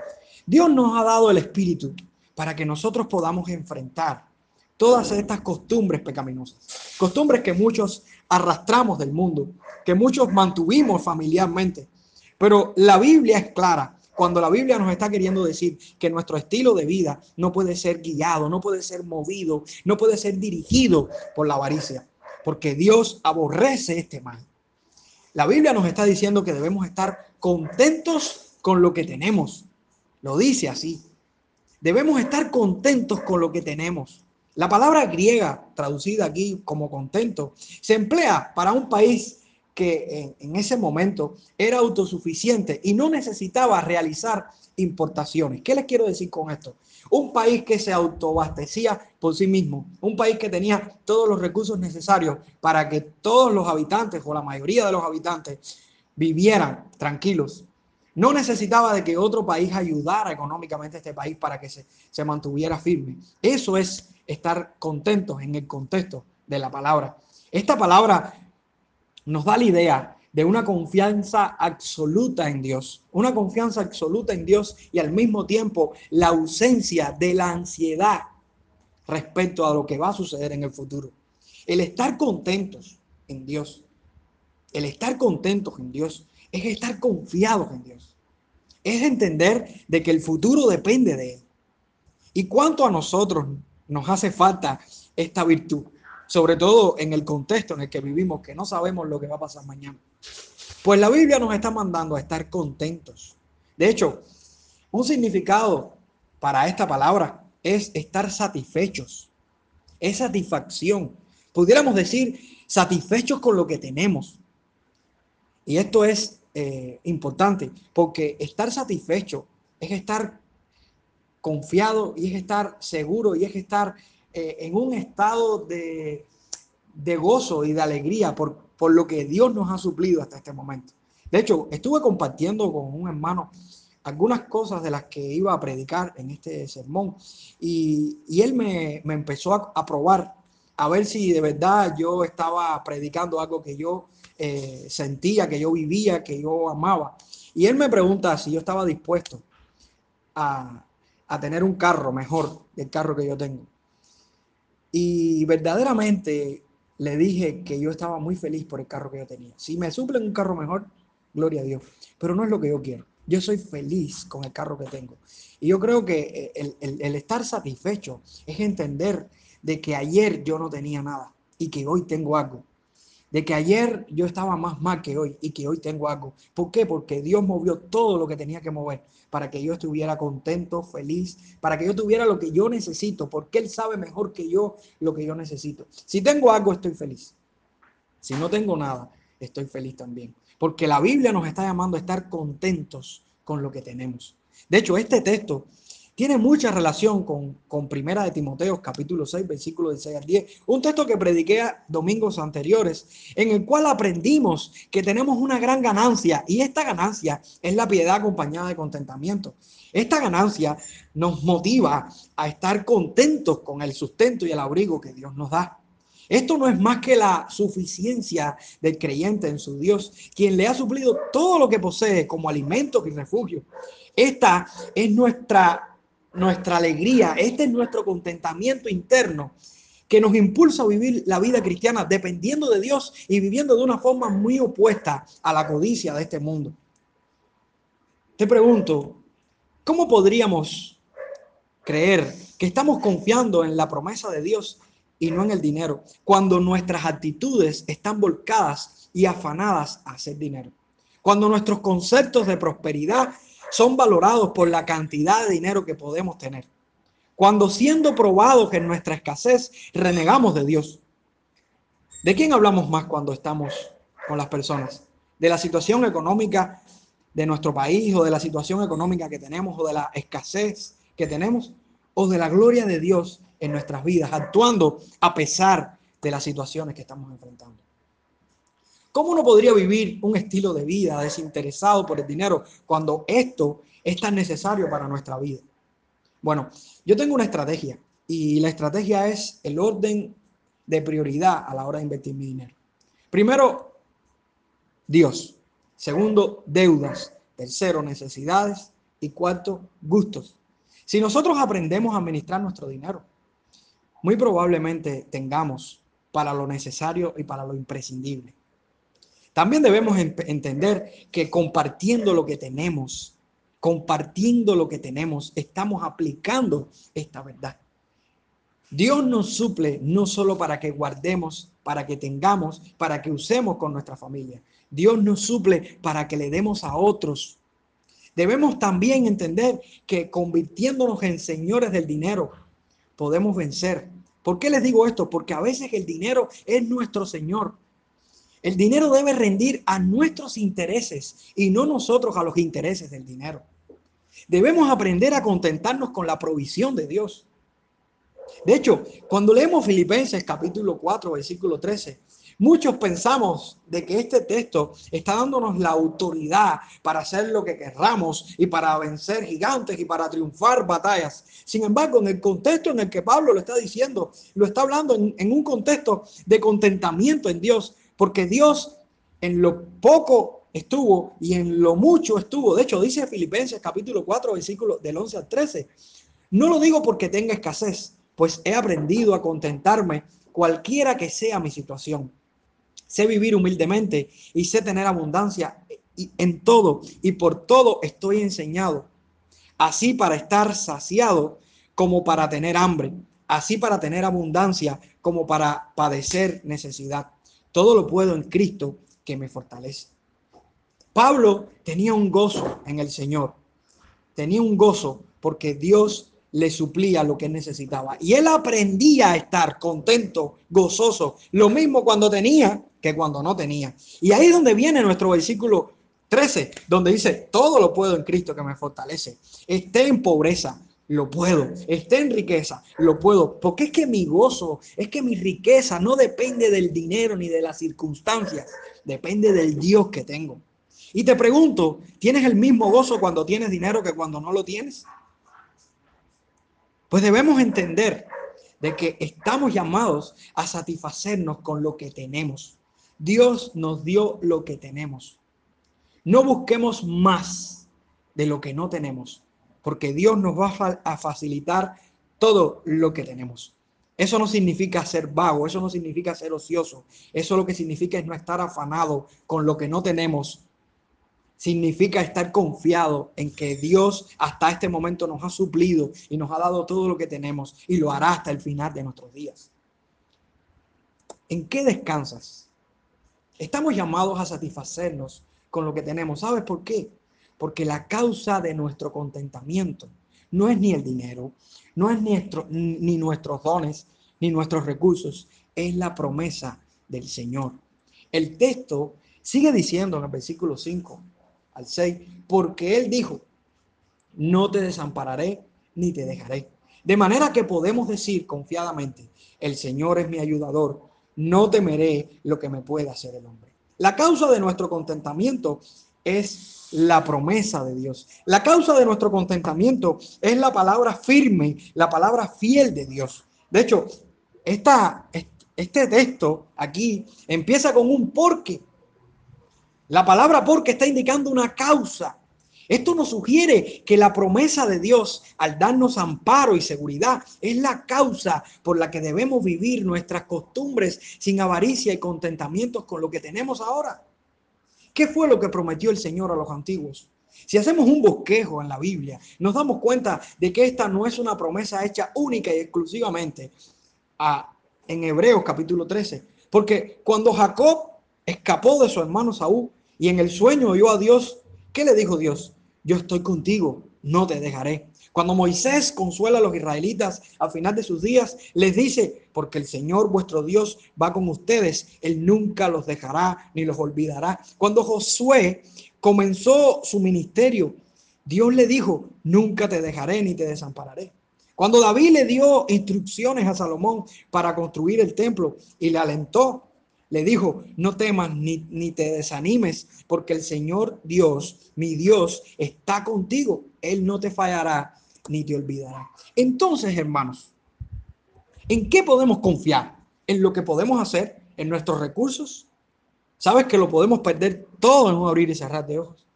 S1: Dios nos ha dado el espíritu para que nosotros podamos enfrentar todas estas costumbres pecaminosas, costumbres que muchos arrastramos del mundo, que muchos mantuvimos familiarmente. Pero la Biblia es clara cuando la Biblia nos está queriendo decir que nuestro estilo de vida no puede ser guiado, no puede ser movido, no puede ser dirigido por la avaricia, porque Dios aborrece este mal. La Biblia nos está diciendo que debemos estar contentos con lo que tenemos. Lo dice así. Debemos estar contentos con lo que tenemos. La palabra griega, traducida aquí como contento, se emplea para un país que en, ese momento era autosuficiente y no necesitaba realizar importaciones. ¿Qué les quiero decir con esto? Un país que se autoabastecía por sí mismo, un país que tenía todos los recursos necesarios para que todos los habitantes o la mayoría de los habitantes vivieran tranquilos. No necesitaba de que otro país ayudara económicamente a este país para que se, se mantuviera firme. Eso es estar contentos en el contexto de la palabra. Esta palabra nos da la idea de una confianza absoluta en Dios, una confianza absoluta en Dios y al mismo tiempo la ausencia de la ansiedad respecto a lo que va a suceder en el futuro. El estar contentos en Dios, el estar contentos en Dios es estar confiados en Dios, es entender de que el futuro depende de Él. ¿Y cuánto a nosotros nos hace falta esta virtud, sobre todo en el contexto en el que vivimos, que no sabemos lo que va a pasar mañana. Pues la Biblia nos está mandando a estar contentos. De hecho, un significado para esta palabra es estar satisfechos, es satisfacción. Pudiéramos decir satisfechos con lo que tenemos. Y esto es eh, importante porque estar satisfecho es estar confiado y es estar seguro y es estar eh, en un estado de, gozo y de alegría por, por lo que Dios nos ha suplido hasta este momento. De hecho, estuve compartiendo con un hermano algunas cosas de las que iba a predicar en este sermón y, él me, empezó a, probar a ver si de verdad yo estaba predicando algo que yo eh, sentía, que yo vivía, que yo amaba. Y él me pregunta si yo estaba dispuesto a, a tener un carro mejor del carro que yo tengo. Y verdaderamente le dije que yo estaba muy feliz por el carro que yo tenía. Si me suplen un carro mejor, gloria a Dios. Pero no es lo que yo quiero. Yo soy feliz con el carro que tengo. Y yo creo que el, el estar satisfecho es entender de que ayer yo no tenía nada y que hoy tengo algo de que ayer yo estaba más mal que hoy y que hoy tengo algo. ¿Por qué? Porque Dios movió todo lo que tenía que mover para que yo estuviera contento, feliz, para que yo tuviera lo que yo necesito, porque Él sabe mejor que yo lo que yo necesito. Si tengo algo, estoy feliz. Si no tengo nada, estoy feliz también. Porque la Biblia nos está llamando a estar contentos con lo que tenemos. De hecho, este texto tiene mucha relación con, con Primera de Timoteo, capítulo 6, versículo del 6 al 10. Un texto que prediqué domingos anteriores, en el cual aprendimos que tenemos una gran ganancia y esta ganancia es la piedad acompañada de contentamiento. Esta ganancia nos motiva a estar contentos con el sustento y el abrigo que Dios nos da. Esto no es más que la suficiencia del creyente en su Dios, quien le ha suplido todo lo que posee como alimento y refugio. Esta es nuestra nuestra alegría, este es nuestro contentamiento interno que nos impulsa a vivir la vida cristiana dependiendo de Dios y viviendo de una forma muy opuesta a la codicia de este mundo. Te pregunto, ¿cómo podríamos creer que estamos confiando en la promesa de Dios y no en el dinero cuando nuestras actitudes están volcadas y afanadas a hacer dinero? Cuando nuestros conceptos de prosperidad son valorados por la cantidad de dinero que podemos tener. Cuando siendo probados en nuestra escasez, renegamos de Dios. ¿De quién hablamos más cuando estamos con las personas? ¿De la situación económica de nuestro país o de la situación económica que tenemos o de la escasez que tenemos? ¿O de la gloria de Dios en nuestras vidas, actuando a pesar de las situaciones que estamos enfrentando? ¿Cómo uno podría vivir un estilo de vida desinteresado por el dinero cuando esto es tan necesario para nuestra vida? Bueno, yo tengo una estrategia y la estrategia es el orden de prioridad a la hora de invertir mi dinero. Primero, Dios. Segundo, deudas. Tercero, necesidades. Y cuarto, gustos. Si nosotros aprendemos a administrar nuestro dinero, muy probablemente tengamos para lo necesario y para lo imprescindible. También debemos entender que compartiendo lo que tenemos, compartiendo lo que tenemos, estamos aplicando esta verdad. Dios nos suple no solo para que guardemos, para que tengamos, para que usemos con nuestra familia. Dios nos suple para que le demos a otros. Debemos también entender que convirtiéndonos en señores del dinero, podemos vencer. ¿Por qué les digo esto? Porque a veces el dinero es nuestro Señor. El dinero debe rendir a nuestros intereses y no nosotros a los intereses del dinero. Debemos aprender a contentarnos con la provisión de Dios. De hecho, cuando leemos Filipenses capítulo 4, versículo 13, muchos pensamos de que este texto está dándonos la autoridad para hacer lo que querramos y para vencer gigantes y para triunfar batallas. Sin embargo, en el contexto en el que Pablo lo está diciendo, lo está hablando en, en un contexto de contentamiento en Dios, porque Dios en lo poco estuvo y en lo mucho estuvo. De hecho, dice Filipenses capítulo 4, versículo del 11 al 13. No lo digo porque tenga escasez, pues he aprendido a contentarme cualquiera que sea mi situación. Sé vivir humildemente y sé tener abundancia en todo y por todo estoy enseñado. Así para estar saciado como para tener hambre, así para tener abundancia como para padecer necesidad. Todo lo puedo en Cristo que me fortalece. Pablo tenía un gozo en el Señor. Tenía un gozo porque Dios le suplía lo que necesitaba. Y él aprendía a estar contento, gozoso, lo mismo cuando tenía que cuando no tenía. Y ahí es donde viene nuestro versículo 13, donde dice, todo lo puedo en Cristo que me fortalece. Esté en pobreza, lo puedo. Esté en riqueza, lo puedo. Porque es que mi gozo, es que mi riqueza no depende del dinero ni de las circunstancias, depende del Dios que tengo. Y te pregunto, ¿tienes el mismo gozo cuando tienes dinero que cuando no lo tienes? Pues debemos entender de que estamos llamados a satisfacernos con lo que tenemos. Dios nos dio lo que tenemos. No busquemos más de lo que no tenemos porque Dios nos va a facilitar todo lo que tenemos. Eso no significa ser vago, eso no significa ser ocioso, eso lo que significa es no estar afanado con lo que no tenemos. Significa estar confiado en que Dios hasta este momento nos ha suplido y nos ha dado todo lo que tenemos y lo hará hasta el final de nuestros días. ¿En qué descansas? Estamos llamados a satisfacernos con lo que tenemos. ¿Sabes por qué? Porque la causa de nuestro contentamiento no es ni el dinero, no es nuestro, ni nuestros dones, ni nuestros recursos, es la promesa del Señor. El texto sigue diciendo en el versículo 5 al 6, porque Él dijo, no te desampararé ni te dejaré. De manera que podemos decir confiadamente, el Señor es mi ayudador, no temeré lo que me pueda hacer el hombre. La causa de nuestro contentamiento es la promesa de Dios. La causa de nuestro contentamiento es la palabra firme, la palabra fiel de Dios. De hecho, esta, este texto aquí empieza con un porque. La palabra porque está indicando una causa. Esto nos sugiere que la promesa de Dios al darnos amparo y seguridad es la causa por la que debemos vivir nuestras costumbres sin avaricia y contentamientos con lo que tenemos ahora. ¿Qué fue lo que prometió el Señor a los antiguos? Si hacemos un bosquejo en la Biblia, nos damos cuenta de que esta no es una promesa hecha única y exclusivamente a, en Hebreos capítulo 13. Porque cuando Jacob escapó de su hermano Saúl Y en el sueño oyó a Dios. ¿Qué le dijo Dios? Yo estoy contigo, no te dejaré. Cuando Moisés consuela a los israelitas al final de sus días, les dice, porque el Señor vuestro Dios va con ustedes, Él nunca los dejará ni los olvidará. Cuando Josué comenzó su ministerio, Dios le dijo, nunca te dejaré ni te desampararé. Cuando David le dio instrucciones a Salomón para construir el templo y le alentó, le dijo, no temas ni, ni, te desanimes, porque el Señor Dios, mi Dios, está contigo. Él no te fallará ni te olvidará. Entonces, hermanos, ¿en qué podemos confiar? ¿En lo que podemos hacer? ¿En nuestros recursos? Sabes que lo podemos perder todo en un abrir y cerrar de ojos.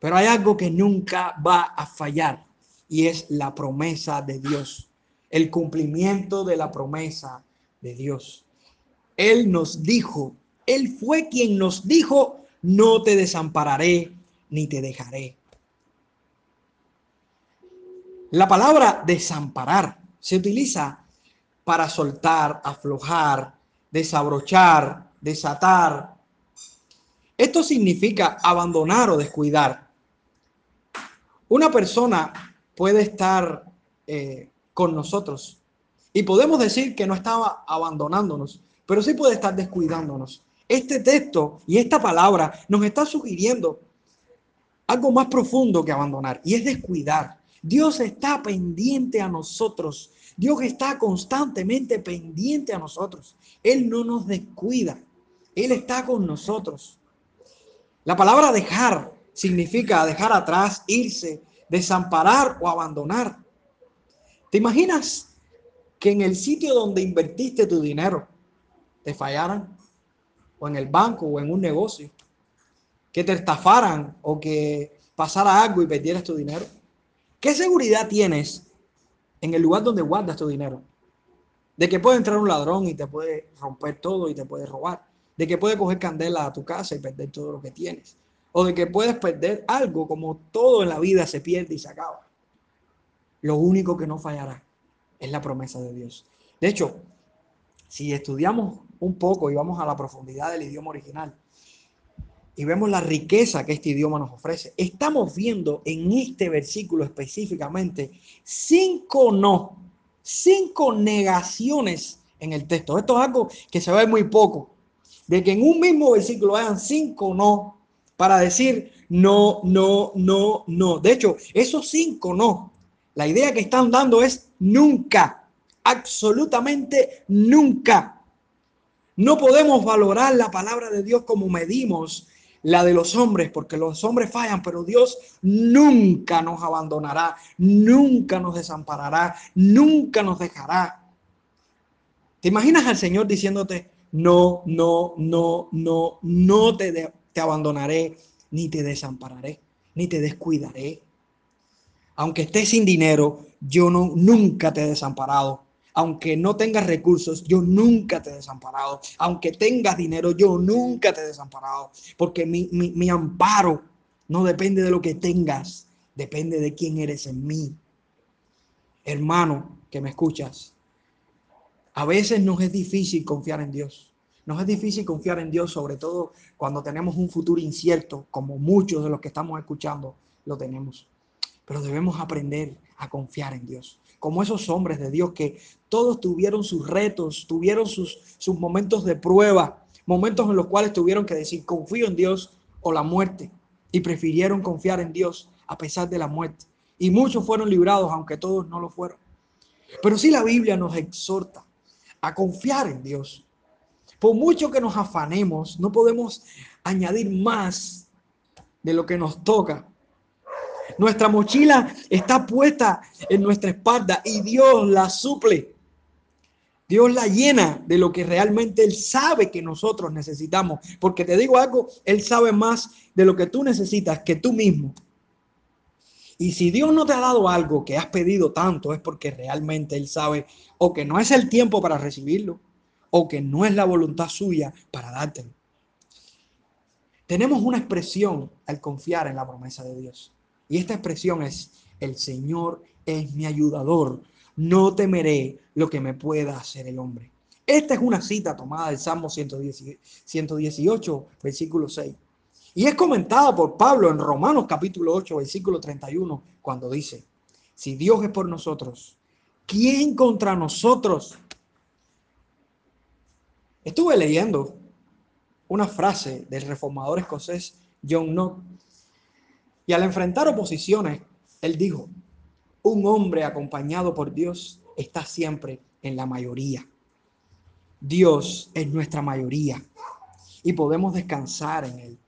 S1: Pero hay algo que nunca va a fallar y es la promesa de Dios, el cumplimiento de la promesa de Dios. Él nos dijo, Él fue quien nos dijo, no te desampararé ni te dejaré. La palabra desamparar se utiliza para soltar, aflojar, desabrochar, desatar. Esto significa abandonar o descuidar. Una persona puede estar eh, con nosotros y podemos decir que no estaba abandonándonos, pero sí puede estar descuidándonos. Este texto y esta palabra nos está sugiriendo algo más profundo que abandonar y es descuidar. Dios está pendiente a nosotros. Dios está constantemente pendiente a nosotros. Él no nos descuida. Él está con nosotros. La palabra dejar significa dejar atrás, irse, desamparar o abandonar. ¿Te imaginas que en el sitio donde invertiste tu dinero te fallaran? O en el banco o en un negocio. Que te estafaran o que pasara algo y perdieras tu dinero. ¿Qué seguridad tienes en el lugar donde guardas tu dinero? De que puede entrar un ladrón y te puede romper todo y te puede robar. De que puede coger candela a tu casa y perder todo lo que tienes. O de que puedes perder algo como todo en la vida se pierde y se acaba. Lo único que no fallará es la promesa de Dios. De hecho, si estudiamos un poco y vamos a la profundidad del idioma original, y vemos la riqueza que este idioma nos ofrece. Estamos viendo en este versículo específicamente cinco no, cinco negaciones en el texto. Esto es algo que se ve muy poco, de que en un mismo versículo hayan cinco no para decir no, no, no, no. De hecho, esos cinco no, la idea que están dando es nunca, absolutamente nunca. No podemos valorar la palabra de Dios como medimos la de los hombres, porque los hombres fallan, pero Dios nunca nos abandonará, nunca nos desamparará, nunca nos dejará. ¿Te imaginas al Señor diciéndote, no, no, no, no, no te, te abandonaré, ni te desampararé, ni te descuidaré? Aunque estés sin dinero, yo no, nunca te he desamparado aunque no tengas recursos, yo nunca te he desamparado. Aunque tengas dinero, yo nunca te he desamparado. Porque mi, mi amparo no depende de lo que tengas, depende de quién eres en mí. Hermano, que me escuchas, a veces nos es difícil confiar en Dios. Nos es difícil confiar en Dios, sobre todo cuando tenemos un futuro incierto, como muchos de los que estamos escuchando lo tenemos. Pero debemos aprender a confiar en Dios como esos hombres de Dios que todos tuvieron sus retos, tuvieron sus, sus momentos de prueba, momentos en los cuales tuvieron que decir confío en Dios o la muerte y prefirieron confiar en Dios a pesar de la muerte. Y muchos fueron librados, aunque todos no lo fueron. Pero sí la Biblia nos exhorta a confiar en Dios. Por mucho que nos afanemos, no podemos añadir más de lo que nos toca nuestra mochila está puesta en nuestra espalda y Dios la suple. Dios la llena de lo que realmente Él sabe que nosotros necesitamos. Porque te digo algo, Él sabe más de lo que tú necesitas que tú mismo. Y si Dios no te ha dado algo que has pedido tanto, es porque realmente Él sabe o que no es el tiempo para recibirlo, o que no es la voluntad suya para dártelo. Tenemos una expresión al confiar en la promesa de Dios. Y esta expresión es, el Señor es mi ayudador, no temeré lo que me pueda hacer el hombre. Esta es una cita tomada del Salmo 118, versículo 6. Y es comentada por Pablo en Romanos capítulo 8, versículo 31, cuando dice, si Dios es por nosotros, ¿quién contra nosotros? Estuve leyendo una frase del reformador escocés John Knox y al enfrentar oposiciones, él dijo, un hombre acompañado por Dios está siempre en la mayoría. Dios es nuestra mayoría y podemos descansar en Él.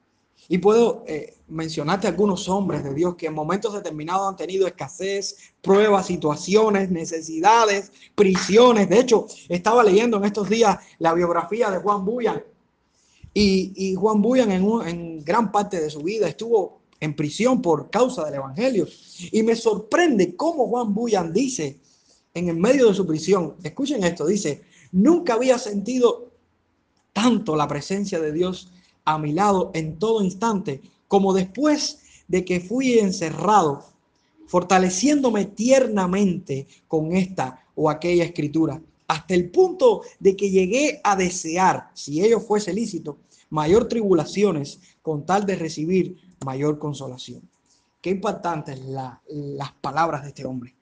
S1: Y puedo eh, mencionarte algunos hombres de Dios que en momentos determinados han tenido escasez, pruebas, situaciones, necesidades, prisiones. De hecho, estaba leyendo en estos días la biografía de Juan Buyan. Y, Juan Buyan en, en gran parte de su vida estuvo en prisión por causa del Evangelio. Y me sorprende cómo Juan Buyan dice en el medio de su prisión, escuchen esto, dice, nunca había sentido tanto la presencia de Dios a mi lado en todo instante, como después de que fui encerrado, fortaleciéndome tiernamente con esta o aquella escritura, hasta el punto de que llegué a desear, si ello fuese lícito, mayor tribulaciones con tal de recibir mayor consolación. Qué impactantes las palabras de este hombre.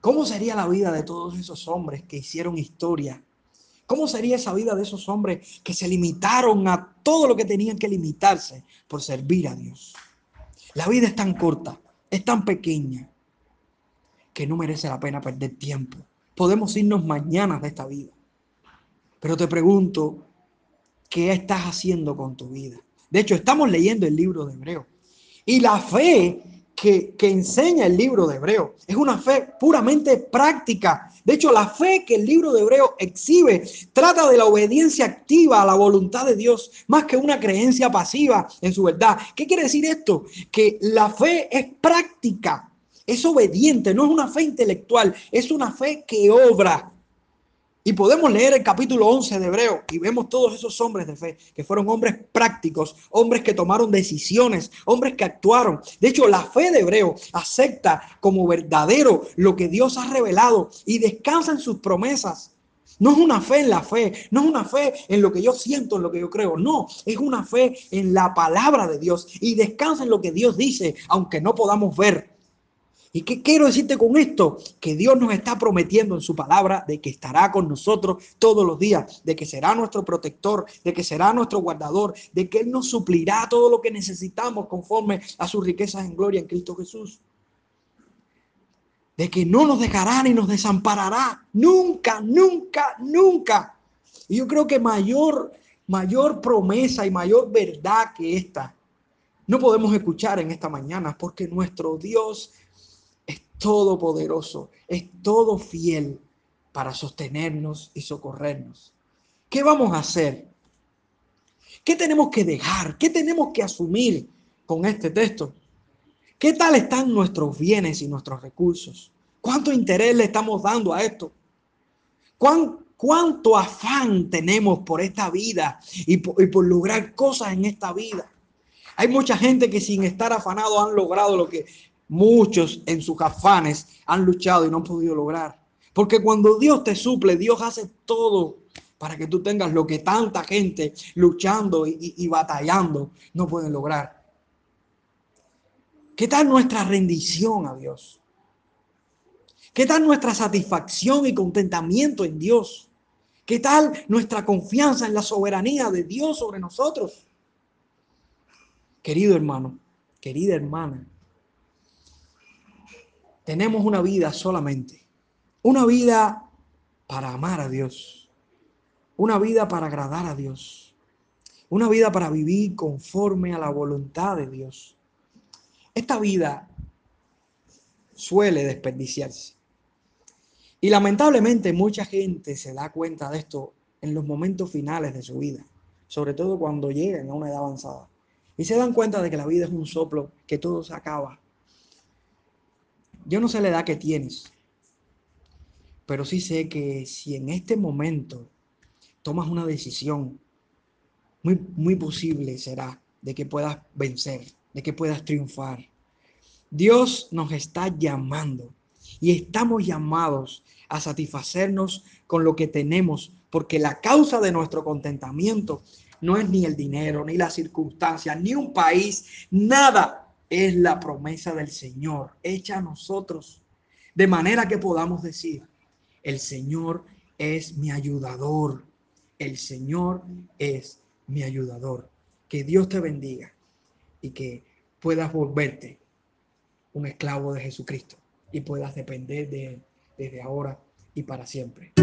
S1: ¿Cómo sería la vida de todos esos hombres que hicieron historia ¿Cómo sería esa vida de esos hombres que se limitaron a todo lo que tenían que limitarse por servir a Dios? La vida es tan corta, es tan pequeña, que no merece la pena perder tiempo. Podemos irnos mañana de esta vida. Pero te pregunto, ¿qué estás haciendo con tu vida? De hecho, estamos leyendo el libro de Hebreo. Y la fe que, que, enseña el libro de Hebreo es una fe puramente práctica. De hecho, la fe que el libro de Hebreo exhibe trata de la obediencia activa a la voluntad de Dios, más que una creencia pasiva en su verdad. ¿Qué quiere decir esto? Que la fe es práctica, es obediente, no es una fe intelectual, es una fe que obra. Y podemos leer el capítulo 11 de Hebreo y vemos todos esos hombres de fe, que fueron hombres prácticos, hombres que tomaron decisiones, hombres que actuaron. De hecho, la fe de Hebreo acepta como verdadero lo que Dios ha revelado y descansa en sus promesas. No es una fe en la fe, no es una fe en lo que yo siento, en lo que yo creo, no, es una fe en la palabra de Dios y descansa en lo que Dios dice, aunque no podamos ver. ¿Y qué quiero decirte con esto? Que Dios nos está prometiendo en su palabra de que estará con nosotros todos los días, de que será nuestro protector, de que será nuestro guardador, de que Él nos suplirá todo lo que necesitamos conforme a sus riquezas en gloria en Cristo Jesús. De que no nos dejará ni nos desamparará. Nunca, nunca, nunca. Y yo creo que mayor, mayor promesa y mayor verdad que esta no podemos escuchar en esta mañana porque nuestro Dios todopoderoso, es todo fiel para sostenernos y socorrernos. ¿Qué vamos a hacer? ¿Qué tenemos que dejar? ¿Qué tenemos que asumir con este texto? ¿Qué tal están nuestros bienes y nuestros recursos? ¿Cuánto interés le estamos dando a esto? ¿Cuánto afán tenemos por esta vida y por, y por lograr cosas en esta vida? Hay mucha gente que sin estar afanado han logrado lo que Muchos en sus afanes han luchado y no han podido lograr. Porque cuando Dios te suple, Dios hace todo para que tú tengas lo que tanta gente luchando y, batallando no pueden lograr. ¿Qué tal nuestra rendición a Dios? ¿Qué tal nuestra satisfacción y contentamiento en Dios? ¿Qué tal nuestra confianza en la soberanía de Dios sobre nosotros? Querido hermano, querida hermana, tenemos una vida solamente. Una vida para amar a Dios. Una vida para agradar a Dios. Una vida para vivir conforme a la voluntad de Dios. Esta vida suele desperdiciarse. Y lamentablemente mucha gente se da cuenta de esto en los momentos finales de su vida, sobre todo cuando llegan a una edad avanzada. Y se dan cuenta de que la vida es un soplo, que todo se acaba, yo no sé la edad que tienes, pero sí sé que si en este momento tomas una decisión, muy, muy posible será de que puedas vencer, de que puedas triunfar. Dios nos está llamando y estamos llamados a satisfacernos con lo que tenemos, porque la causa de nuestro contentamiento no es ni el dinero, ni las circunstancias, ni un país, nada. Es la promesa del Señor hecha a nosotros. De manera que podamos decir, el Señor es mi ayudador. El Señor es mi ayudador. Que Dios te bendiga y que puedas volverte un esclavo de Jesucristo y puedas depender de Él desde ahora y para siempre.